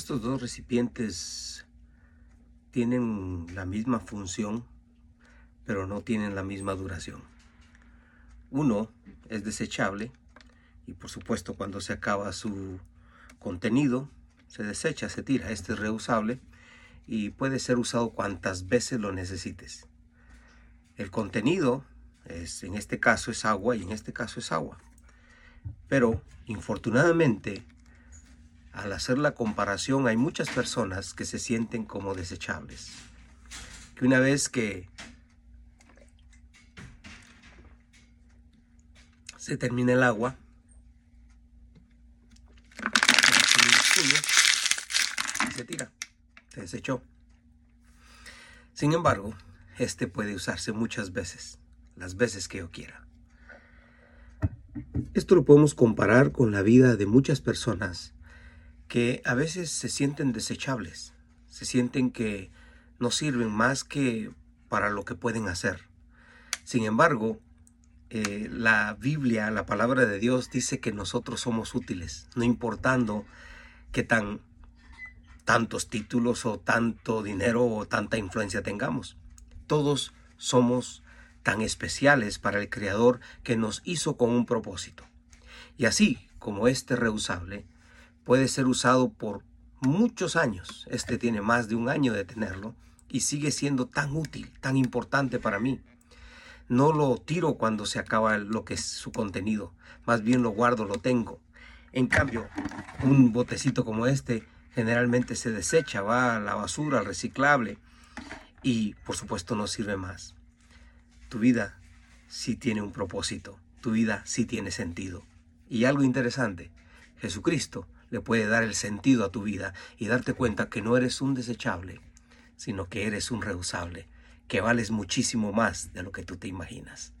Estos dos recipientes tienen la misma función, pero no tienen la misma duración. Uno es desechable y por supuesto cuando se acaba su contenido se desecha, se tira. Este es reusable y puede ser usado cuantas veces lo necesites. El contenido es, en este caso es agua y en este caso es agua. Pero infortunadamente al hacer la comparación hay muchas personas que se sienten como desechables. Que una vez que se termina el agua, se tira, se desechó. Sin embargo, este puede usarse muchas veces, las veces que yo quiera. Esto lo podemos comparar con la vida de muchas personas que a veces se sienten desechables, se sienten que no sirven más que para lo que pueden hacer. Sin embargo, eh, la Biblia, la palabra de Dios dice que nosotros somos útiles, no importando que tan tantos títulos o tanto dinero o tanta influencia tengamos. Todos somos tan especiales para el Creador que nos hizo con un propósito. Y así como este reusable, puede ser usado por muchos años. Este tiene más de un año de tenerlo y sigue siendo tan útil, tan importante para mí. No lo tiro cuando se acaba lo que es su contenido, más bien lo guardo, lo tengo. En cambio, un botecito como este generalmente se desecha, va a la basura, al reciclable y por supuesto no sirve más. Tu vida sí tiene un propósito, tu vida sí tiene sentido. Y algo interesante, Jesucristo le puede dar el sentido a tu vida y darte cuenta que no eres un desechable, sino que eres un reusable, que vales muchísimo más de lo que tú te imaginas.